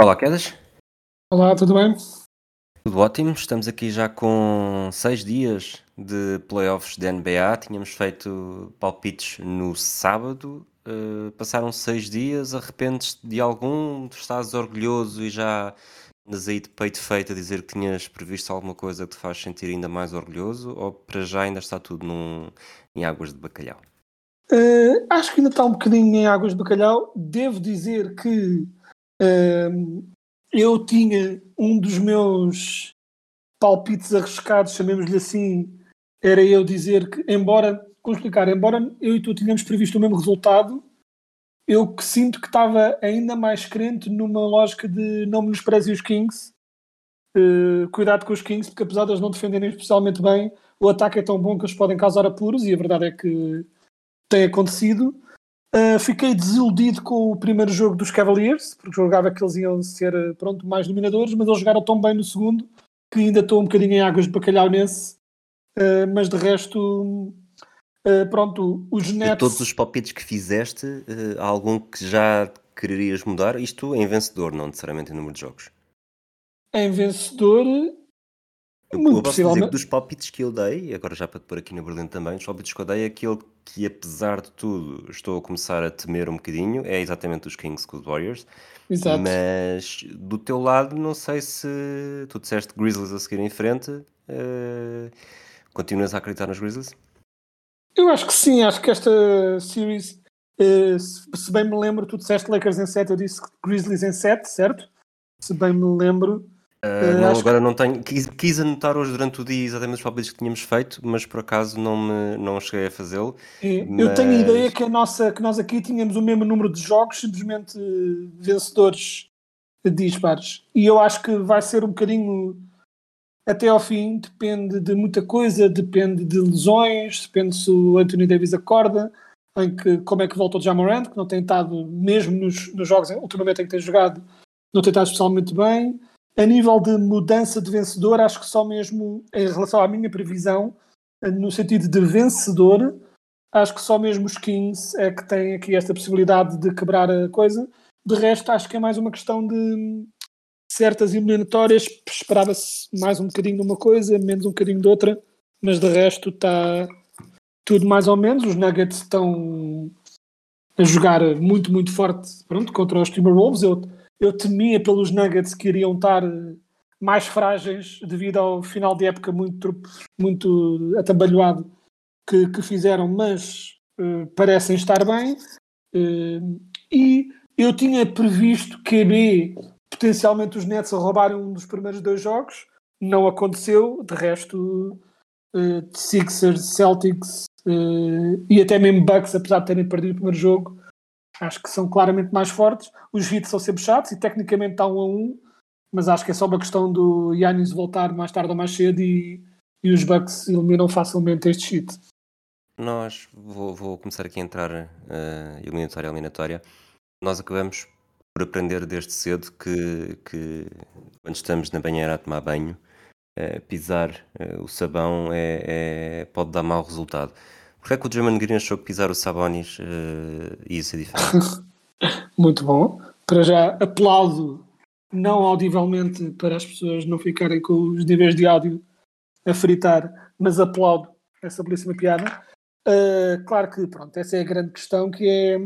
Olá, Quedas. Olá, tudo bem? Tudo ótimo. Estamos aqui já com seis dias de playoffs da NBA. Tínhamos feito palpites no sábado. Uh, passaram seis dias. Arrependes de algum? Estás orgulhoso e já andas aí de peito feito a dizer que tinhas previsto alguma coisa que te faz sentir ainda mais orgulhoso? Ou para já ainda está tudo num, em águas de bacalhau? Eh, acho que ainda está um bocadinho em águas de bacalhau. Devo dizer que eu tinha um dos meus palpites arriscados, chamemos-lhe assim, era eu dizer que, embora, como explicar, embora eu e tu tínhamos previsto o mesmo resultado, eu que sinto que estava ainda mais crente numa lógica de não menospreze os Kings. Eh, cuidado com os Kings, porque apesar de eles não defenderem especialmente bem, o ataque é tão bom que eles podem causar apuros e a verdade é que tem acontecido. Uh, fiquei desiludido com o primeiro jogo dos Cavaliers, porque jogava que eles iam ser uh, pronto, mais dominadores, mas eles jogaram tão bem no segundo que ainda estou um bocadinho em águas de bacalhau nesse. Uh, mas de resto, pronto, os De Nets. todos os palpites que fizeste, há algum que já quererias mudar? Isto em vencedor, não necessariamente em número de jogos. Em vencedor, Eu, muito eu posso dizer que dos palpites que eu dei, agora já para te pôr aqui na Berlim também, dos palpites que eu dei, aquele que apesar de tudo estou a começar a temer um bocadinho é exatamente os Kings com os Warriors. Exato. Mas do teu lado, não sei se tu disseste Grizzlies a seguir em frente, eh, continuas a acreditar nos Grizzlies? Eu acho que sim, acho que esta series, se se bem me lembro, tu disseste Lakers em 7, eu disse Grizzlies em 7, certo? Se bem me lembro. Uh, não, agora não tenho. Quis, quis anotar hoje durante o dia exatamente os palpites que tínhamos feito, mas por acaso não, me, não cheguei a fazê-lo. É, Eu tenho a Mas- ideia que, a nossa, que nós aqui tínhamos o mesmo número de jogos, simplesmente eh, vencedores dispares. E eu acho que vai ser um bocadinho até ao fim, depende de muita coisa, depende de lesões, depende se o Anthony Davis acorda, em que, como é que volta o Jamorant, que não tem estado, mesmo nos, nos jogos ultimamente em que tem jogado, não tem estado especialmente bem. A nível de mudança de vencedor, acho que só mesmo em relação à minha previsão, no sentido de vencedor, acho que só mesmo os Kings é que têm aqui esta possibilidade de quebrar a coisa. De resto, acho que é mais uma questão de certas eliminatórias. Esperava-se mais um bocadinho de uma coisa, menos um bocadinho de outra, mas de resto está tudo mais ou menos. Os Nuggets estão a jogar muito, muito forte pronto, contra os Timberwolves. Eu, eu temia pelos Nuggets que iriam estar eh, mais frágeis devido ao final de época muito, muito atabalhoado que, que fizeram, mas eh, parecem estar bem. Eh, e eu tinha previsto QB, potencialmente os Nets a roubarem um dos primeiros dois jogos, não aconteceu. De resto, eh, Sixers, Celtics e até mesmo Bucks, apesar de terem perdido o primeiro jogo, acho que são claramente mais fortes. Os hits são sempre chatos e tecnicamente está um a um, mas acho que é só uma questão do Yannis voltar mais tarde ou mais cedo e, e os Bucks eliminam facilmente este hit. Nós, vou, vou começar aqui a entrar uh, eliminatória a eliminatória. Nós acabamos por aprender desde cedo que, que quando estamos na banheira a tomar banho, uh, pisar uh, o sabão é, é- pode dar mau resultado. Porquê é que o German Green achou que pisar o Sabonis uh, ia ser diferente? Muito bom. Para já, aplaudo, não audivelmente, para as pessoas não ficarem com os níveis de áudio a fritar, mas aplaudo essa belíssima piada. Uh, claro que, pronto, essa é a grande questão, que é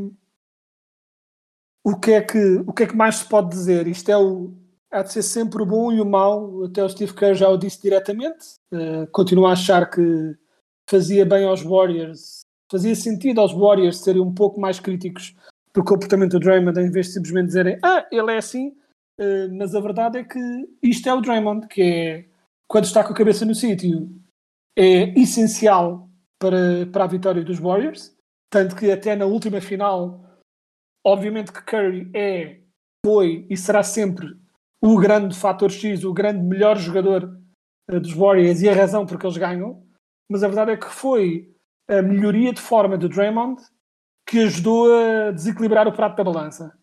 o que é que, o que, é que mais se pode dizer? Isto é o, há de ser sempre o bom e o mau, até o Steve Kerr já o disse diretamente, uh, continuo a achar que fazia bem aos Warriors, fazia sentido aos Warriors serem um pouco mais críticos do comportamento do Draymond, em vez de simplesmente dizerem ah, ele é assim, Uh, mas a verdade é que isto é o Draymond, que é quando está com a cabeça no sítio, é essencial para, para a vitória dos Warriors. Tanto que até na última final, obviamente que Curry é, foi e será sempre o grande fator X, o grande melhor jogador uh, dos Warriors e a razão porque eles ganham. Mas a verdade é que foi a melhoria de forma do Draymond que ajudou a desequilibrar o prato da balança.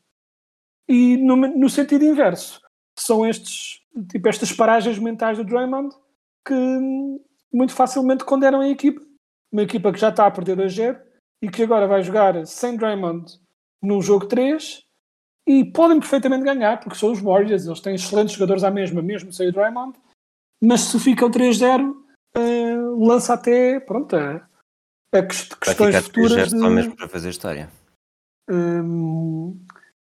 E no, no sentido inverso, são estes, tipo, estas paragens mentais do Draymond que muito facilmente condenam a equipa. Uma equipa que já está a perder 2-0 e que agora vai jogar sem Draymond num jogo 3 e podem perfeitamente ganhar, porque são os Warriors, eles têm excelentes jogadores à mesma, mesmo sem o Draymond, mas se ficam 3-0, uh, eh, lança até pronto, a, a questões futuras. De... Só mesmo para fazer história. Um,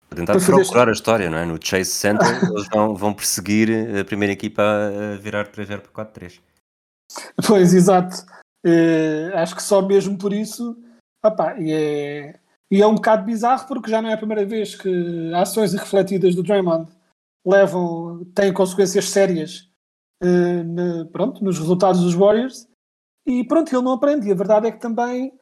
para tentar para procurar a história, não é? No Chase Center, eles vão, vão perseguir a primeira equipa a virar 3-0 para 4-3. Pois, exato. Uh, acho que só mesmo por isso. Opa, e, é, e é um bocado bizarro porque já não é a primeira vez que ações irrefletidas do Draymond levam, têm consequências sérias uh, ne, pronto, nos resultados dos Warriors. E pronto, ele não aprende. E a verdade é que também,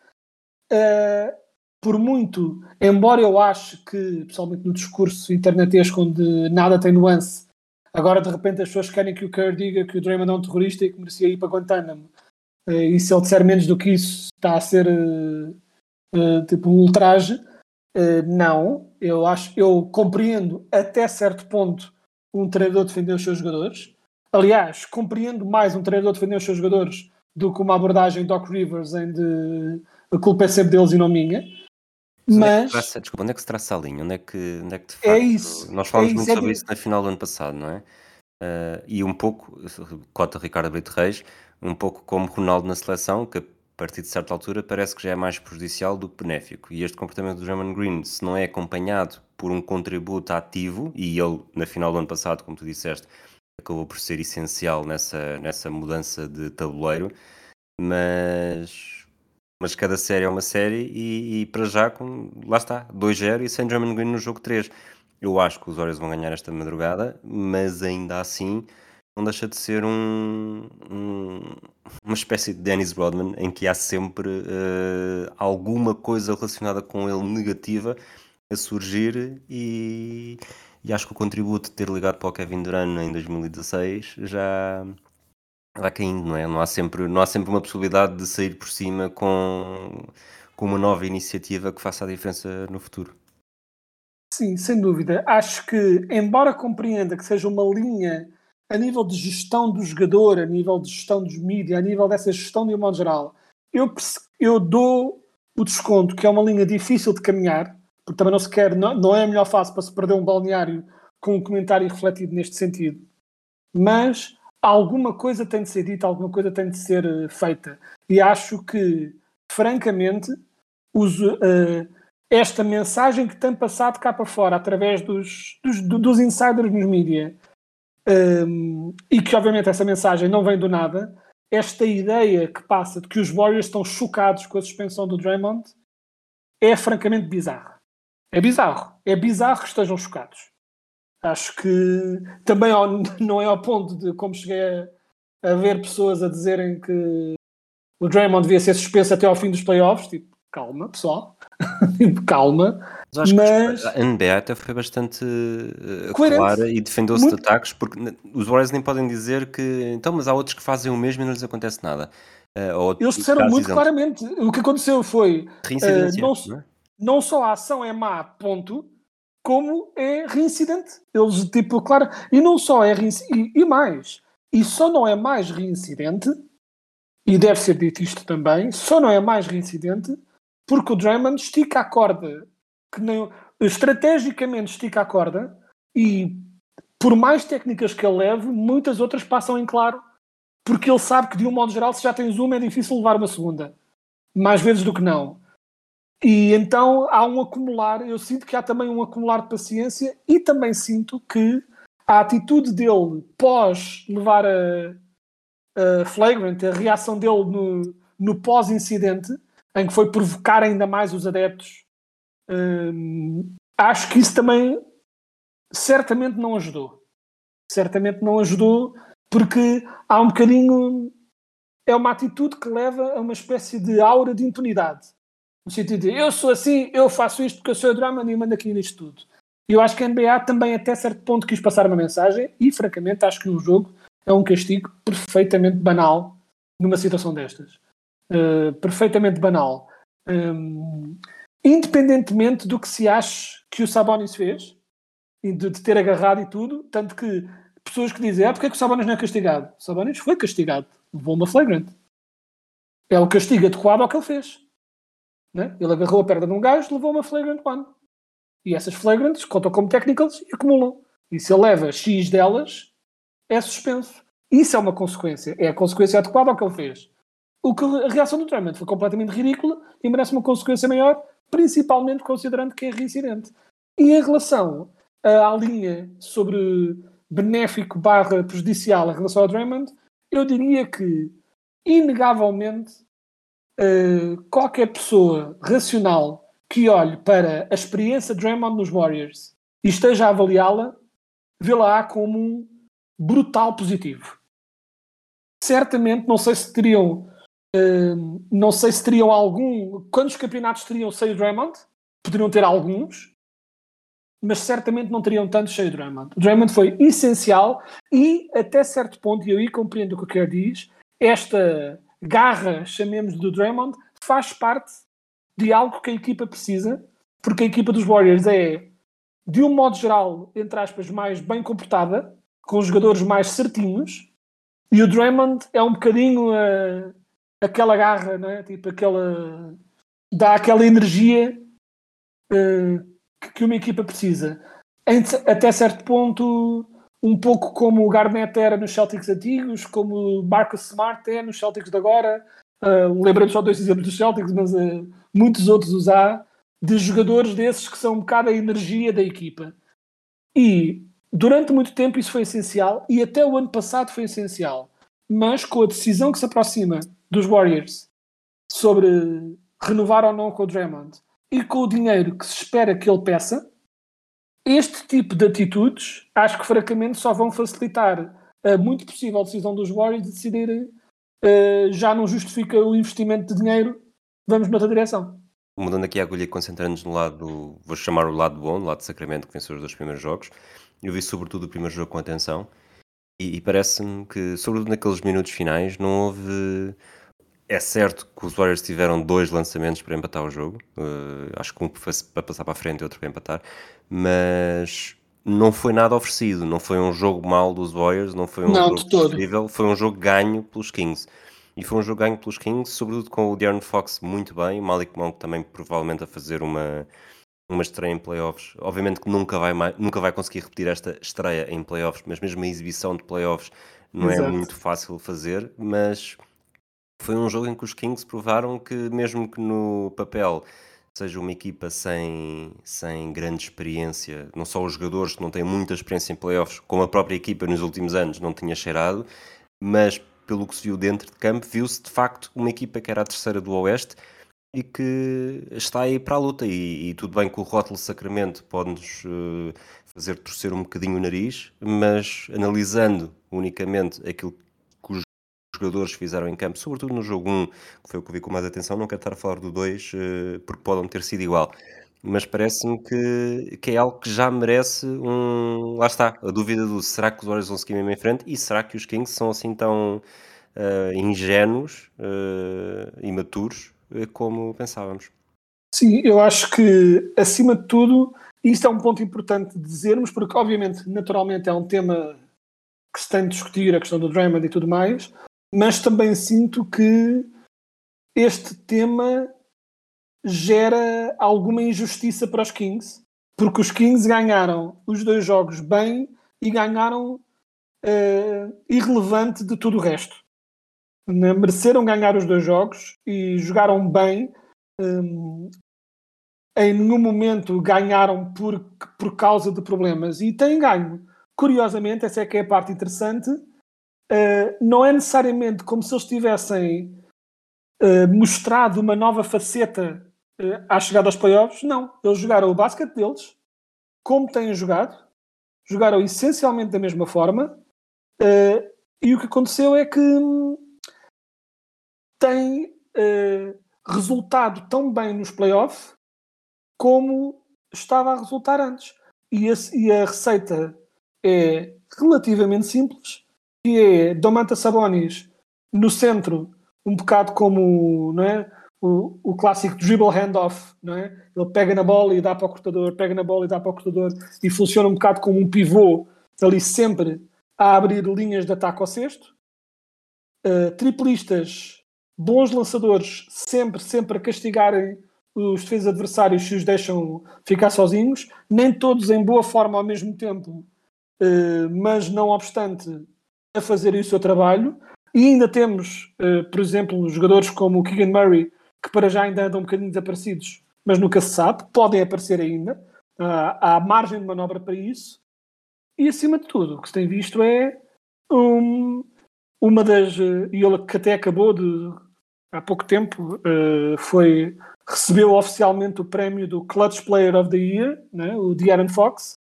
uh, por muito, embora eu ache que, pessoalmente no discurso internetesco onde nada tem nuance, agora de repente as pessoas querem que o Kerr diga que o Draymond é um terrorista e que merecia ir para Guantánamo. Uh, e se ele disser menos do que isso, está a ser tipo um ultraje. não, eu acho, eu compreendo até certo ponto um treinador defender os seus jogadores. Aliás, compreendo mais um treinador defender os seus jogadores do que uma abordagem Doc Rivers em de a culpa é sempre deles e não minha. Mas. É traça, desculpa, onde é que se traça a linha? Onde é que, onde é que é facto, é isso. Nós falamos é muito é sobre isso na final do ano passado, não é? Uh, e um pouco, cota Ricardo Brito Reis, um pouco como Ronaldo na seleção, que a partir de certa altura parece que já é mais prejudicial do que benéfico. E este comportamento do German Green, se não é acompanhado por um contributo ativo, e ele na final do ano passado, como tu disseste, acabou por ser essencial nessa, nessa mudança de tabuleiro, mas, mas cada série é uma série e, e para já, com, lá está, 2-0 e sem German Green no jogo 3. Eu acho que os Warriors vão ganhar esta madrugada, mas ainda assim não deixa de ser um, um, uma espécie de Dennis Rodman em que há sempre uh, alguma coisa relacionada com ele negativa a surgir e, e acho que o contributo de ter ligado para o Kevin Durant em 2016 já vai caindo, não é? Não há sempre, não há sempre uma possibilidade de sair por cima com, com uma nova iniciativa que faça a diferença no futuro. Sim, sem dúvida. Acho que, embora compreenda que seja uma linha a nível de gestão do jogador, a nível de gestão dos mídias, a nível dessa gestão de um modo geral, eu, eu dou o desconto que é uma linha difícil de caminhar, porque também não se quer, não, não é a melhor fase para se perder um balneário com um comentário refletido neste sentido. Mas alguma coisa tem de ser dita, alguma coisa tem de ser uh, feita. E acho que, francamente, uso, uh, esta mensagem que tem passado cá para fora através dos, dos, dos insiders nos mídias um, ehm, e que obviamente essa mensagem não vem do nada, esta ideia que passa de que os Warriors estão chocados com a suspensão do Draymond é francamente bizarra. É bizarro. É bizarro que estejam chocados. Acho que também não é ao ponto de como cheguei a, a ver pessoas a dizerem que o Draymond devia ser suspenso até ao fim dos playoffs. Tipo, calma, pessoal. tipo, calma. Mas, mas a NBA até foi bastante uh, clara e defendeu-se Muito... de ataques, porque os Warriors nem podem dizer que então, mas há outros que fazem o mesmo e não lhes acontece nada. Uh, Eles disseram muito claramente. O que aconteceu foi. Uh, não, não, é? Não só a ação é má, ponto, como é reincidente. Eles, tipo, claro, e não só é reincidente, e, mais, e só não é mais reincidente, e deve ser dito isto também, só não é mais reincidente porque o Draymond estica a corda, que nem, estrategicamente estica a corda, e por mais técnicas que ele leve, muitas outras passam em claro, porque ele sabe que de um modo geral, se já tens uma, é difícil levar uma segunda. Mais vezes do que não. E então há um acumular, eu sinto que há também um acumular de paciência e também sinto que a atitude dele pós levar a, a flagrant, a reação dele no, no pós-incidente, em que foi provocar ainda mais os adeptos, hum, acho que isso também certamente não ajudou. Certamente não ajudou, porque há um bocadinho é uma atitude que leva a uma espécie de aura de impunidade. No sentido de eu sou assim, eu faço isto porque eu sou o drama e mando aqui nisto tudo. E eu acho que a NBA também, até certo ponto, quis passar uma mensagem e, francamente, acho que um jogo é um castigo perfeitamente banal numa situação destas. Uh, perfeitamente banal. Um, independentemente do que se ache que o Sabonis fez, de, de, ter agarrado e tudo, tanto que pessoas que dizem, ah, porque é que o Sabonis não é castigado? O Sabonis foi castigado, levou uma flagrant. É o castigo adequado ao que ele fez. Né? Ele agarrou a perna de um gajo, levou uma flagrant one. E essas flagrantes contam como technicals e acumulam. E se ele leva X delas, é suspenso. Isso é uma consequência. É a consequência adequada ao que ele fez. O que a reação do Drummond foi completamente ridícula e merece uma consequência maior, principalmente considerando que é reincidente. E em relação à linha sobre benéfico barra prejudicial em relação ao Drummond, eu diria que, inegavelmente, uh, qualquer pessoa racional que olhe para a experiência de Draymond nos Warriors e esteja a avaliá-la, vê-la como um brutal positivo. Certamente, não sei se teriam, uh, não sei se teriam algum, quantos campeonatos teriam sem o Draymond? Poderiam ter alguns, mas certamente não teriam tanto cheio de Draymond. O foi essencial e, até certo ponto, e eu aí compreendo o que o Kerr diz, esta garra, chamemos do Draymond, faz parte de algo que a equipa precisa, porque a equipa dos Warriors é, de um modo geral, entre aspas, mais bem comportada, com jogadores mais certinhos, e o Draymond é um bocadinho uh, aquela garra, né? tipo aquela. dá aquela energia uh, que uma equipa precisa. Até certo ponto, um pouco como o Garnett era nos Celtics antigos, como o Marcus Smart é nos Celtics de agora. Uh, só dois exemplos dos Celtics, mas uh, muitos outros os há, de jogadores desses que são um bocado a energia da equipa. E durante muito tempo isso foi essencial, e até o ano passado foi essencial. Mas com a decisão que se aproxima dos Warriors sobre renovar ou não com o Draymond e com o dinheiro que se espera que ele peça, este tipo de atitudes acho que francamente só vão facilitar a muito possível decisão dos Warriors de decidirem uh, já não justifica o investimento de dinheiro vamos noutra direção. Mudando aqui a agulha e concentrando-nos no lado, vou chamar o lado bom, no lado de Sacramento, que venceu os dois primeiros jogos. Eu vi sobretudo o primeiro jogo com atenção e, e parece-me que, sobretudo naqueles minutos finais, não houve. É certo que os Warriors tiveram dois lançamentos para empatar o jogo, uh, acho que um para passar para a frente e outro para empatar, mas não foi nada oferecido, não foi um jogo mal dos Warriors, não foi um não, jogo possível, foi um jogo ganho pelos Kings. E foi um jogo ganho pelos Kings, sobretudo com o De'Aaron Fox muito bem, Malik Monk também provavelmente a fazer uma, uma estreia em playoffs. Obviamente que nunca vai, mais, nunca vai conseguir repetir esta estreia em playoffs, mas mesmo a exibição de playoffs não é Exato. é muito fácil fazer, mas foi um jogo em que os Kings provaram que mesmo que no papel seja uma equipa sem, sem grande experiência, não só os jogadores que não têm muita experiência em playoffs, como a própria equipa nos últimos anos não tinha cheirado, mas pelo que se viu dentro de campo, viu-se de facto uma equipa que era a terceira do Oeste e que está aí para a luta. E, e tudo bem que o rótulo Sacramento pode-nos uh, fazer torcer um bocadinho o nariz, mas analisando unicamente aquilo jogadores fizeram em campo, sobretudo no jogo 1, que foi o que vi com mais atenção, não quero estar a falar do 2 uh, eh, porque podem ter sido igual. Mas parece-me que, que é algo que já merece um. Lá está, a dúvida do será que os Warriors vão seguir mesmo em frente e será que os Kings são assim tão uh, ingênuos, uh, imaturos uh, como pensávamos. Sim, eu acho que acima de tudo, isto é um ponto importante de dizermos, porque obviamente, naturalmente, é um tema que se tem de discutir, a questão do Draymond e tudo mais, mas também sinto que este tema gera alguma injustiça para os Kings, porque os Kings ganharam os dois jogos bem e ganharam uh, irrelevante de tudo o resto. Né? Mereceram ganhar os dois jogos e jogaram bem. Um, em nenhum momento ganharam por, por causa de problemas e têm ganho. Curiosamente, essa é que é a parte interessante. Uh, não é necessariamente como se eles tivessem uh, mostrado uma nova faceta uh, à chegada aos playoffs. Não. Eles jogaram o basquete deles como têm jogado, jogaram essencialmente da mesma forma. Uh, e o que aconteceu é que tem eh, resultado tão bem nos playoffs como estava a resultar antes. E, esse- e a receita é relativamente simples, que é Domantas Sabonis no centro, um bocado como não é? o, o clássico dribble handoff, não é? Ele pega na bola e dá para o cortador, pega na bola e dá para o cortador e funciona um bocado como um pivô ali sempre a abrir linhas de ataque ao cesto. Uh, triplistas, bons lançadores, sempre, sempre a castigarem os defesas adversários se os deixam ficar sozinhos, nem todos em boa forma ao mesmo tempo, uh, mas não obstante a fazerem o seu trabalho. E ainda temos, uh, por exemplo, jogadores como o Keegan Murray, que para já ainda andam um bocadinho desaparecidos, mas nunca se sabe, podem aparecer ainda. há margem de manobra para isso. E acima de tudo, o que se tem visto é um, uma das. E ele que até acabou de. Há pouco tempo uh, foi recebeu oficialmente o prémio do Clutch Player of the Year, né, o De'Aaron Fox,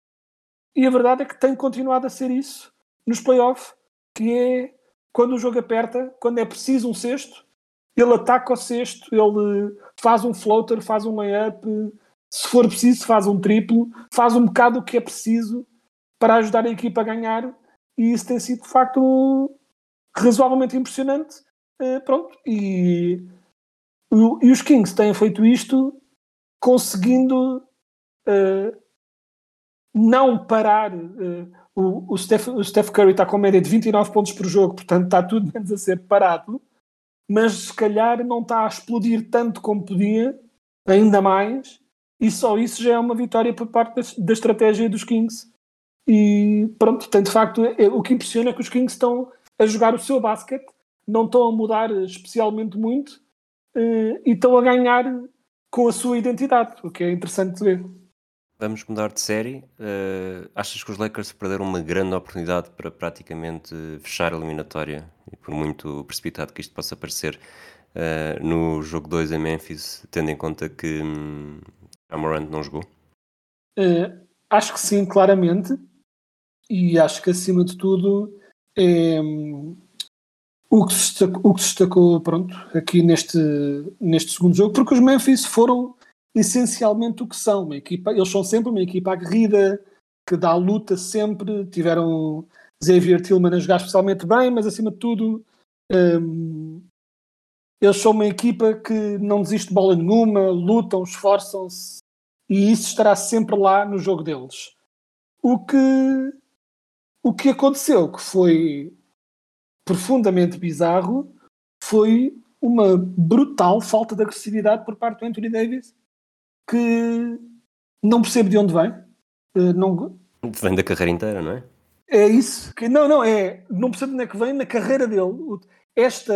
e a verdade é que tem continuado a ser isso nos playoffs, que é quando o jogo aperta, quando é preciso um sexto, ele ataca o sexto, ele faz um floater, faz um layup, se for preciso faz um triplo, faz um bocado o que é preciso para ajudar a equipa a ganhar e isso tem sido de facto razoavelmente impressionante. Uh, pronto, e, e os Kings têm feito isto conseguindo uh, não parar. Uh, o, o, Steph, o Steph Curry está com média de 29 pontos por jogo, portanto está tudo menos a ser parado, mas se calhar não está a explodir tanto como podia, ainda mais, e só isso já é uma vitória por parte da, da estratégia dos Kings. E pronto, tem de facto, é, o que impressiona é que os Kings estão a jogar o seu basquete, não estão a mudar especialmente muito uh, e estão a ganhar com a sua identidade, o que é interessante de ver. Vamos mudar de série. Uh, achas que os Lakers perderam uma grande oportunidade para praticamente fechar a eliminatória? E por muito precipitado que isto possa parecer, uh, no jogo 2 em Memphis, tendo em conta que um, Amorant não jogou? acho que sim, claramente. E acho que acima de tudo é, o, que se destacou, o que se destacou pronto, aqui neste, neste segundo jogo, porque os Memphis foram essencialmente o que são. Uma equipa, eles são sempre uma equipa aguerrida, que dá luta sempre. Tiveram Xavier Tillman a jogar especialmente bem, mas acima de tudo um, eles são uma equipa que não desiste de bola nenhuma, lutam, esforçam-se e isso estará sempre lá no jogo deles. O que o que aconteceu, que foi profundamente bizarro, foi uma brutal falta de agressividade por parte do Anthony Davis, que não percebo de onde vem. Não... Vem da carreira inteira, não é? É isso. Que, não, não, é. Não percebo de onde é que vem na carreira dele. Esta.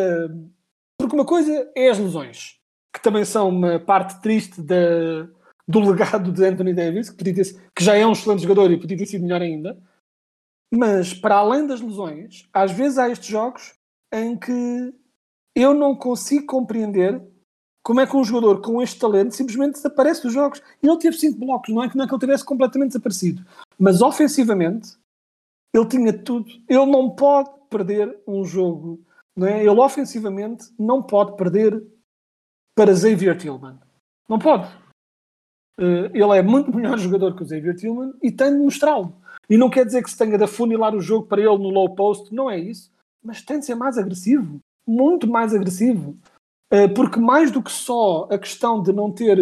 Porque uma coisa é as lesões, que também são uma parte triste da, do legado de Anthony Davis, que, podia ter, que já é um excelente jogador e podia ter sido melhor ainda. Mas, para além das lesões, às vezes há estes jogos em que eu não consigo compreender como é que um jogador com este talento simplesmente desaparece dos jogos. E ele teve cinco blocos, não é que não é que ele tivesse completamente desaparecido. Mas ofensivamente, ele tinha tudo. Ele não pode perder um jogo. Não é? Ele ofensivamente não pode perder para Xavier Tillman. Não pode. Uh, ele é muito melhor jogador que o Xavier Tillman e tem de mostrá-lo. E não quer dizer que se tenha de afunilar o jogo para ele no low post, não é isso. Mas tem de ser mais agressivo. Muito mais agressivo. Uh, porque mais do que só a questão de não ter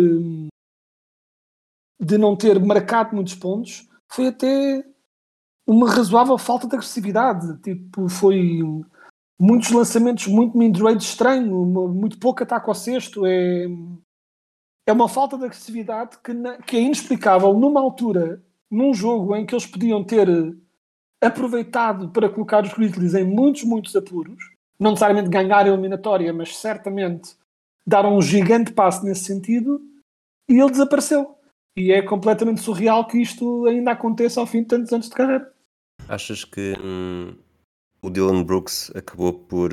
de não ter marcado muitos pontos, foi até uma razoável falta de agressividade. Tipo, foi muitos lançamentos muito mid-range estranho, muito pouco ataque ao sexto. É, é uma falta de agressividade que, que é inexplicável numa altura, num jogo em que eles podiam ter aproveitado para colocar os Grizzlies em muitos, muitos apuros. Não necessariamente ganhar a eliminatória, mas certamente dar um gigante passo nesse sentido. E ele desapareceu. E é completamente surreal que isto ainda aconteça ao fim de tantos anos de carreira. Achas que hum, o Dylan Brooks acabou por,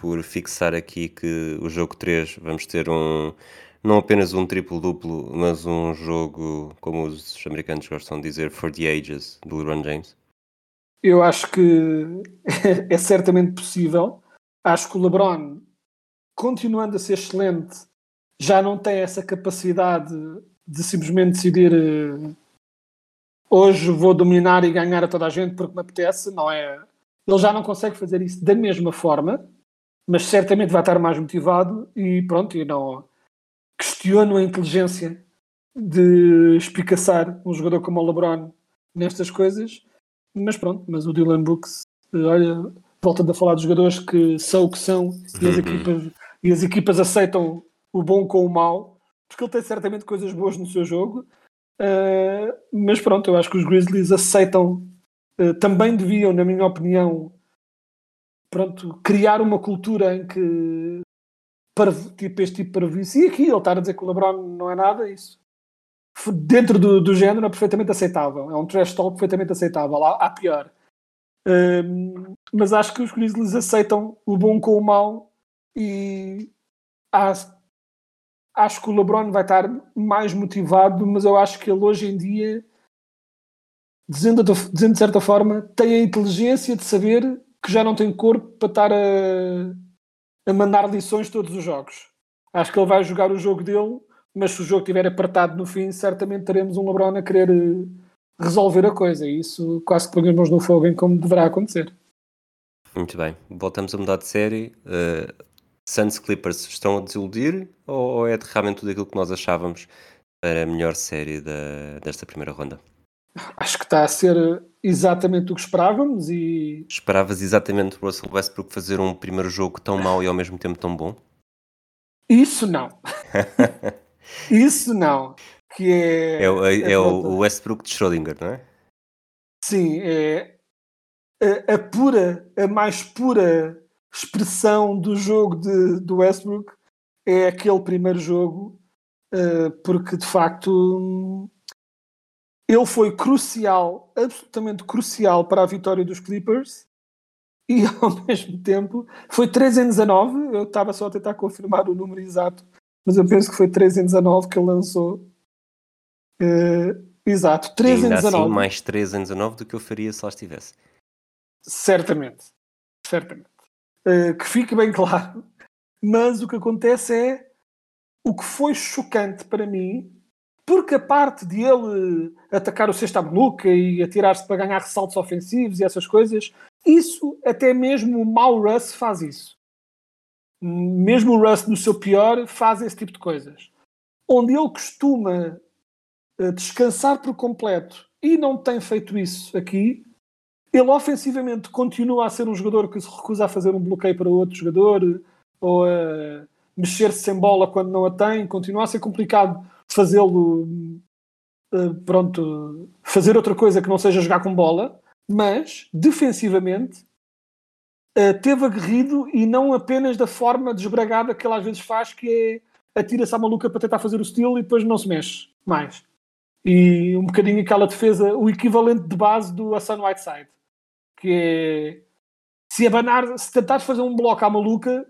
por fixar aqui que o jogo 3 vamos ter um não apenas um triplo-duplo, mas um jogo, como os americanos gostam de dizer, for the ages, do LeBron James? Eu acho que é certamente possível. Acho que o LeBron continuando a ser excelente, já não tem essa capacidade de simplesmente decidir eh, hoje vou dominar e ganhar a toda a gente porque me apetece, não é? Ele já não consegue fazer isso da mesma forma, mas certamente vai estar mais motivado e pronto, e não questiono a inteligência de espicaçar um jogador como o LeBron nestas coisas, mas pronto, mas o Dylan Brooks, olha, voltando a falar dos jogadores que são o que são e as equipas, e as equipas aceitam o bom com o mau, porque ele tem certamente coisas boas no seu jogo, uh, mas pronto, eu acho que os Grizzlies aceitam, uh, também deviam, na minha opinião, pronto, criar uma cultura em que para, tipo, este tipo de parvoíce, e aqui ele está a dizer que o LeBron não é nada, isso dentro do, do género é perfeitamente aceitável. É um trash talk perfeitamente aceitável. Há, há pior. Um, mas acho que os Grizzlies aceitam o bom com o mau e há, acho que o LeBron vai estar mais motivado, mas eu acho que ele hoje em dia, dizendo, dizendo de certa forma, tem a inteligência de saber que já não tem corpo para estar a, a mandar lições todos os jogos. Acho que ele vai jogar o jogo dele mas se o jogo estiver apertado no fim, certamente teremos um LeBron a querer eh, resolver a coisa. E isso quase que pegamos no fogo em como deverá acontecer. Muito bem, voltamos a mudar de série. Uh, Suns Clippers estão a desiludir ou, é realmente tudo aquilo que nós achávamos para a melhor série da, desta primeira ronda? Acho que está a ser exatamente o que esperávamos e... Esperavas exatamente o Russell Westbrook fazer um primeiro jogo tão mau e ao mesmo tempo tão bom? Isso não. Isso não. Que é, é, o, é, é o Westbrook de Schrödinger, não é? Sim, é a, a, pura, a mais pura expressão do jogo de, do Westbrook é aquele primeiro jogo, uh, porque de facto ele foi crucial, absolutamente crucial para a vitória dos Clippers e ao mesmo tempo foi 3 em 19. Eu estava só a tentar confirmar o número exato mas eu penso que foi 3 em 19 que ele lançou. Uh, exato, 3 em 19. Assim, mais 3 em 19 do que eu faria se lá estivesse. Certamente, certamente. Uh, que fique bem claro. Mas o que acontece é o que foi chocante para mim, porque a parte de ele atacar o sexta maluca e atirar-se para ganhar ressaltos ofensivos e essas coisas, isso até mesmo o mau Russ faz isso mesmo o Rust no seu pior, faz esse tipo de coisas. Onde ele costuma uh, descansar por completo e não tem feito isso aqui, ele ofensivamente continua a ser um jogador que se recusa a fazer um bloqueio para outro jogador ou a mexer-se sem bola quando não a tem, continua a ser complicado fazê-lo uh, pronto, fazer outra coisa que não seja jogar com bola, mas defensivamente teve aguerrido e não apenas da forma desbragada que ele às vezes faz, que é atira-se à maluca para tentar fazer o estilo e depois não se mexe mais. E um bocadinho aquela defesa, o equivalente de base do Hassan Whiteside, que é se abanar, se tentares fazer um bloco à maluca,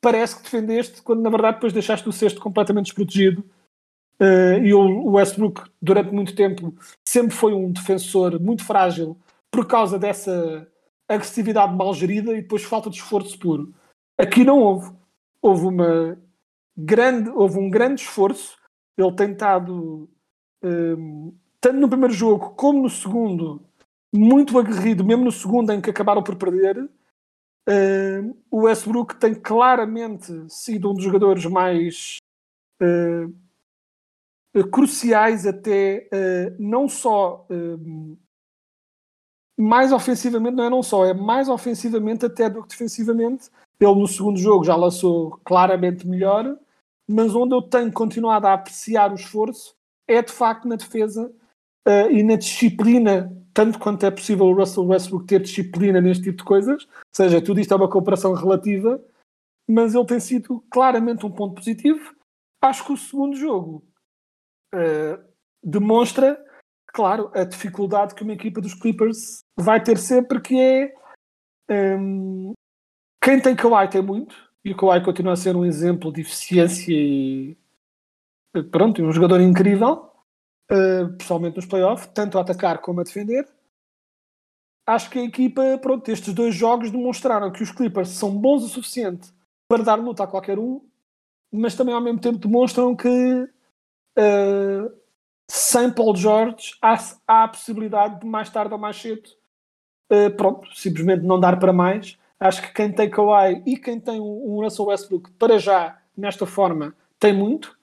parece que defendeste, quando na verdade depois deixaste o cesto completamente desprotegido. Uh, e o Westbrook, durante muito tempo, sempre foi um defensor muito frágil por causa dessa agressividade mal gerida e depois falta de esforço puro. Aqui não houve. Houve uma grande, houve um grande esforço. Ele tem estado, um, tanto no primeiro jogo como no segundo, muito aguerrido, mesmo no segundo em que acabaram por perder. Um, o Westbrook tem claramente sido um dos jogadores mais uh, cruciais até uh, não só uh, mais ofensivamente não é não só, é mais ofensivamente até do que defensivamente. Ele no segundo jogo já lançou claramente melhor, mas onde eu tenho continuado a apreciar o esforço é de facto na defesa uh, e na disciplina, tanto quanto é possível o Russell Westbrook ter disciplina neste tipo de coisas, ou seja, tudo isto é uma cooperação relativa, mas ele tem sido claramente um ponto positivo. Acho que o segundo jogo uh, demonstra claro, a dificuldade que uma equipa dos Clippers vai ter sempre, que é um, quem tem Kawhi tem muito, e o Kawhi continua a ser um exemplo de eficiência e pronto, um jogador incrível, uh, nos playoffs, tanto a atacar como a defender. Acho que a equipa, pronto, estes dois jogos demonstraram que os Clippers são bons o suficiente para dar luta a qualquer um, mas também ao mesmo tempo demonstram que uh, sem Paul George há, há, a possibilidade de mais tarde ou mais cedo, uh, pronto, simplesmente não dar para mais. Acho que quem tem Kawhi e quem tem um, um Russell Westbrook para já nesta forma tem muito,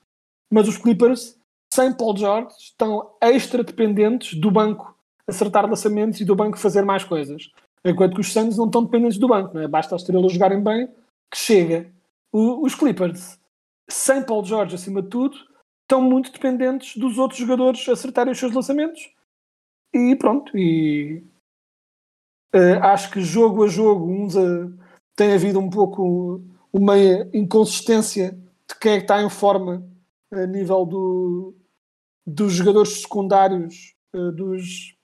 mas os Clippers sem Paul George estão extra dependentes do banco acertar lançamentos e do banco fazer mais coisas. Enquanto que os Suns não estão dependentes do banco, não é? basta as estrelas jogarem bem que chega. O, os Clippers, sem Paul George acima de tudo, estão muito dependentes dos outros jogadores acertarem os seus lançamentos. E pronto, e uh, acho que jogo a jogo uns a, tem havido um pouco uma inconsistência de quem é que está em forma a nível do, dos jogadores secundários uh, dos,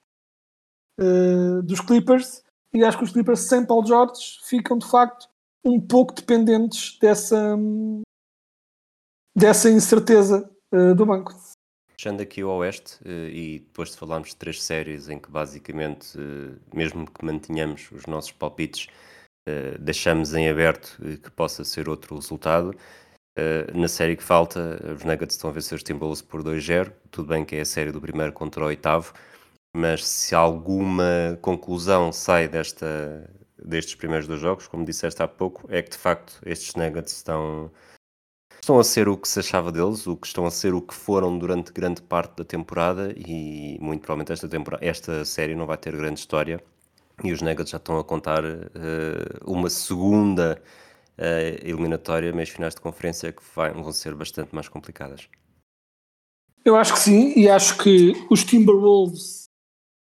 uh, dos Clippers e acho que os Clippers sem Paul George ficam de facto um pouco dependentes dessa, dessa incerteza uh, do banco. Fechando aqui o Oeste, uh, e depois de falarmos de três séries em que basicamente, uh, mesmo que mantenhamos os nossos palpites, deixamos em aberto que possa ser outro resultado. na série que falta, os Nuggets estão a vencer os Timberwolves por 2-0. Tudo bem que é a série do primeiro contra o oitavo, mas se alguma conclusão sai desta, destes primeiros dois jogos, como disseste há pouco, é que de facto estes Nuggets estão, estão a ser o que se achava deles, o que estão a ser o que foram durante grande parte da temporada e muito provavelmente esta, temporada, esta série não vai ter grande história e os Nuggets já estão a contar uh, uma segunda uh, eliminatória, meios finais de conferência que vai, vão ser bastante mais complicadas. Eu acho que sim, e acho que os Timberwolves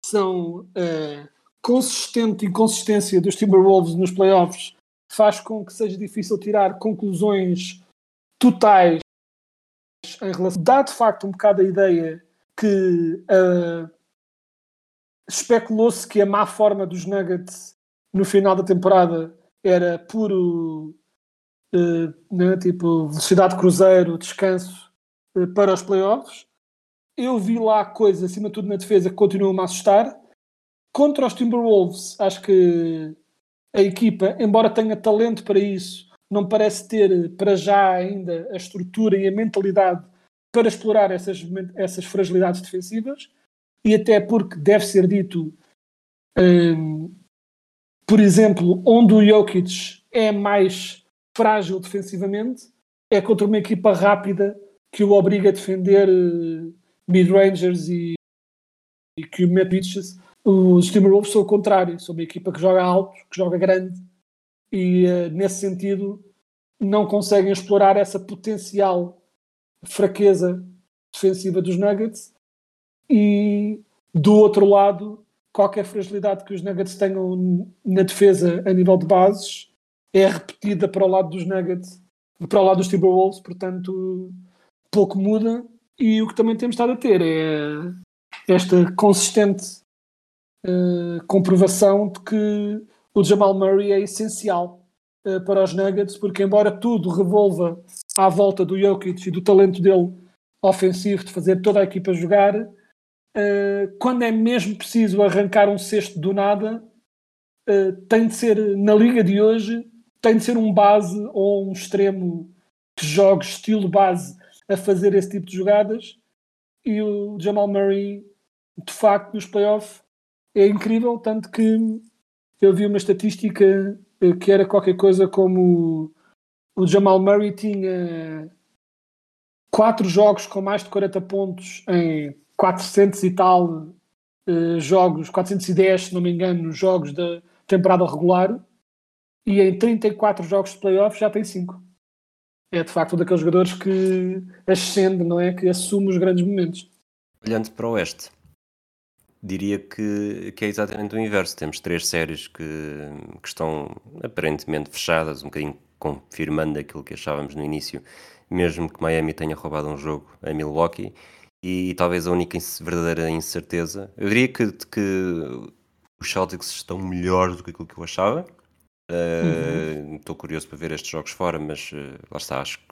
são uh, consistente inconsistência dos Timberwolves nos playoffs faz com que seja difícil tirar conclusões totais em relação. Dá de facto um bocado a ideia que uh, especulou-se que a má forma dos Nuggets no final da temporada era puro uh, né, tipo velocidade de cruzeiro, descanso uh, para os playoffs eu vi lá coisas, acima de tudo na defesa, que continuam a assustar. Contra os Timberwolves, acho que a equipa, embora tenha talento para isso, não parece ter para já ainda a estrutura e a mentalidade para explorar essas, essas fragilidades defensivas. E até porque deve ser dito, um, por exemplo, onde o Jokic é mais frágil defensivamente, é contra uma equipa rápida que o obriga a defender uh, mid-rangers e, e que o Beaches, os Timberwolves são o contrário, são uma equipa que joga alto, que joga grande e uh, nesse sentido não conseguem explorar essa potencial fraqueza defensiva dos Nuggets. E do outro lado qualquer fragilidade que os Nuggets tenham na defesa a nível de bases é repetida para o lado dos Nuggets para o lado dos Timberwolves, portanto pouco muda. E o que também temos estado a ter é esta consistente uh, comprovação de que o Jamal Murray é essencial uh, para os Nuggets, porque embora tudo revolva à volta do Jokic e do talento dele ofensivo de fazer toda a equipa jogar, uh, quando é mesmo preciso arrancar um cesto do nada, tem de ser, na liga de hoje, tem de ser um base ou um extremo que jogue estilo base a fazer esse tipo de jogadas. E o Jamal Murray de facto nos playoffs é incrível, tanto que eu vi uma estatística eh, que era qualquer coisa como o Jamal Murray tinha quatro jogos com mais de 40 pontos em 400 e tal uh, jogos, 410 se não me engano, jogos da temporada regular e em 34 jogos de playoffs já tem 5 é de facto um daqueles jogadores que ascende, não é? Que assume os grandes momentos. Olhando para o Oeste, diria que, que é exatamente o inverso. Temos três séries que, que estão aparentemente fechadas, um bocadinho confirmando aquilo que achávamos no início, mesmo que Miami tenha roubado um jogo a Milwaukee. E, e talvez a única verdadeira incerteza, eu diria que, que os Celtics estão melhores do que aquilo que eu achava, Estou uh, curioso para ver estes jogos fora, mas uh, lá está, acho que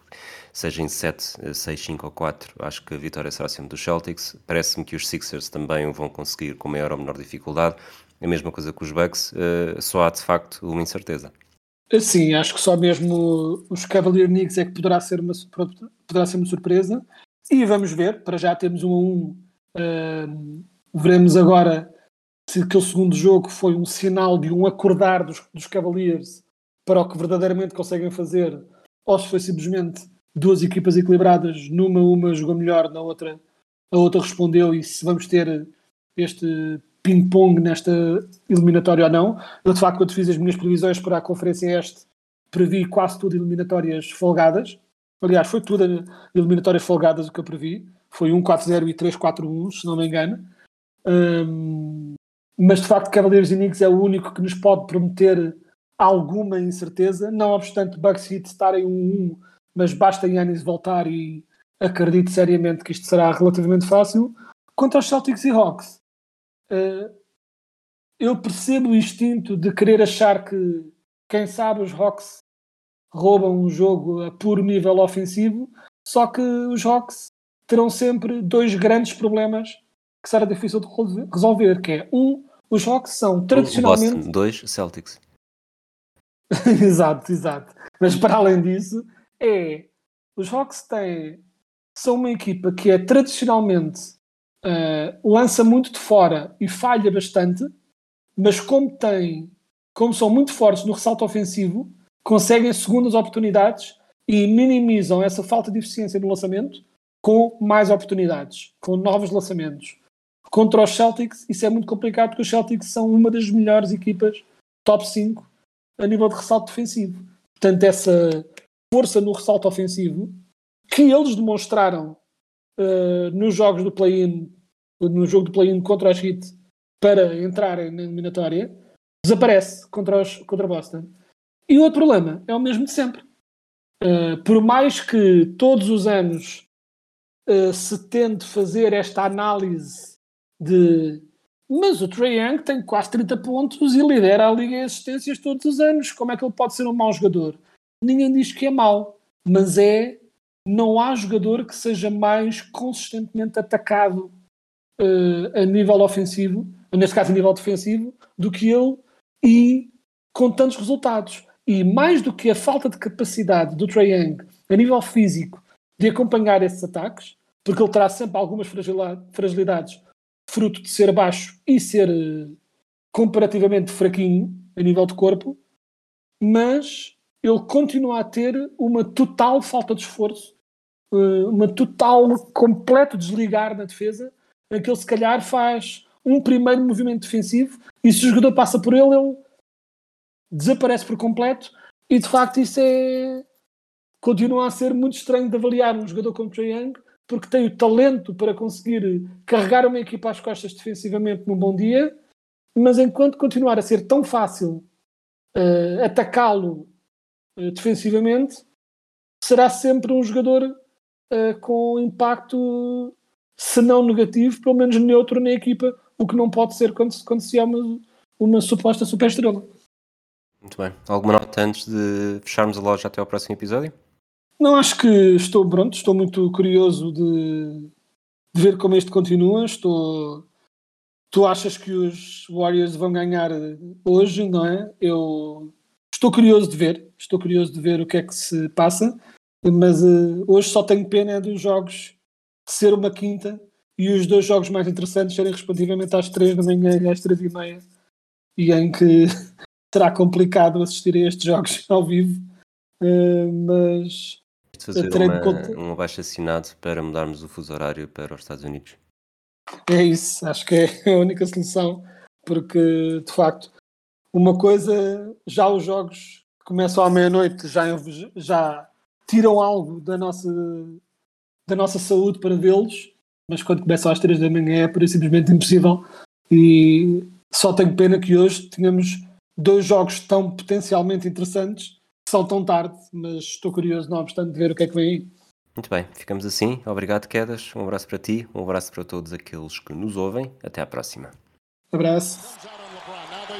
seja em 7, 6, 5 ou 4, acho que a vitória será sempre dos Celtics. Parece-me que os Sixers também o vão conseguir com maior ou menor dificuldade. A mesma coisa que os Bucks, uh, só há de facto uma incerteza. Sim, acho que só mesmo os Cavalier Knicks é que poderá ser uma, poderá ser uma surpresa. E vamos ver, para já temos um a um. Uh, veremos agora se aquele segundo jogo foi um sinal de um acordar dos, dos Cavaliers para o que verdadeiramente conseguem fazer, ou se foi simplesmente duas equipas equilibradas, numa uma jogou melhor, na outra a outra respondeu, e se vamos ter este ping-pong nesta eliminatória ou não. Eu, de facto, quando fiz as minhas previsões para a conferência este, previ quase tudo eliminatórias folgadas. Aliás, foi tudo eliminatórias folgadas o que eu previ. Foi 1-4-0 e 3-4-1, se não me engano. Um, mas, de facto, Cavaleiros e Knicks é o único que nos pode prometer alguma incerteza. Não obstante Bucks Heat estarem 1-1, mas basta Yannis voltar e acredito seriamente que isto será relativamente fácil. Quanto aos Celtics e Hawks, uh, eu percebo o instinto de querer achar que, quem sabe, os Hawks roubam um jogo a puro nível ofensivo, só que os Hawks terão sempre dois grandes problemas que será difícil de resolver, que é, um, os Hawks são tradicionalmente... Boston, dois, Celtics. exato, exato. Mas para além disso, é... Os Hawks têm são uma equipa que é tradicionalmente uh, lança muito de fora e falha bastante, mas como tem, como são muito fortes no ressalto ofensivo, conseguem segundas oportunidades e minimizam essa falta de eficiência no lançamento com mais oportunidades, com novos lançamentos. Contra os Celtics, isso é muito complicado porque os Celtics são uma das melhores equipas top 5 a nível de ressalto defensivo. Portanto, essa força no ressalto ofensivo que eles demonstraram uh, nos jogos do play-in, no jogo do play-in contra os Heat, para entrarem na eliminatória, desaparece contra, os, contra Boston. E outro problema é o mesmo de sempre. Uh, por mais que todos os anos uh, se tente fazer esta análise de mas o Trae Young tem quase 30 pontos e lidera a Liga em assistências todos os anos. Como é que ele pode ser um mau jogador? Ninguém diz que é mau, mas é não há jogador que seja mais consistentemente atacado uh, a nível ofensivo, neste caso a nível defensivo, do que ele e com tantos resultados. E mais do que a falta de capacidade do Trae Young a nível físico de acompanhar esses ataques, porque ele terá sempre algumas fragilidades fruto de ser baixo e ser uh, comparativamente fraquinho a nível de corpo, mas ele continua a ter uma total falta de esforço, eh, uma total, completo desligar na defesa, em que ele se calhar faz um primeiro movimento defensivo e se o jogador passa por ele, ele desaparece por completo. E de facto isso é continua a ser muito estranho de avaliar um jogador como Trae Young porque tem o talento para conseguir carregar uma equipa às costas defensivamente num bom dia, mas enquanto continuar a ser tão fácil uh, atacá-lo defensivamente, será sempre um jogador uh, com impacto, se não negativo, pelo menos neutro na equipa, o que não pode ser quando, quando se é uma, uma suposta superestrela. Muito bem. Alguma nota antes de fecharmos a loja até ao próximo episódio? Não, acho que estou pronto, estou muito curioso de, de ver como este continua. Estou. Tu achas que os Warriors vão ganhar hoje, não é? Eu estou curioso de ver, estou curioso de ver o que é que se passa, mas uh, hoje só tenho pena dos jogos ser uma quinta e os dois jogos mais interessantes serem respectivamente às três da manhã e às três e meia, e em que será complicado assistir a estes jogos ao vivo, uh, mas de fazer uma, conta... um abaixo assinado para mudarmos o fuso horário para os Estados Unidos. É isso, acho que é a única solução, porque de facto uma coisa, já os jogos que começam à meia-noite já, já tiram algo da nossa, da nossa saúde para vê-los, mas quando começam às três da manhã é por simplesmente impossível. E só tenho pena que hoje tenhamos dois jogos tão potencialmente interessantes que são tão tarde, mas estou curioso, não obstante, de ver o que é que vem aí. Muito bem, ficamos assim. Obrigado, Quedas. Um abraço para ti, um abraço para todos aqueles que nos ouvem. Até à próxima. Abraço.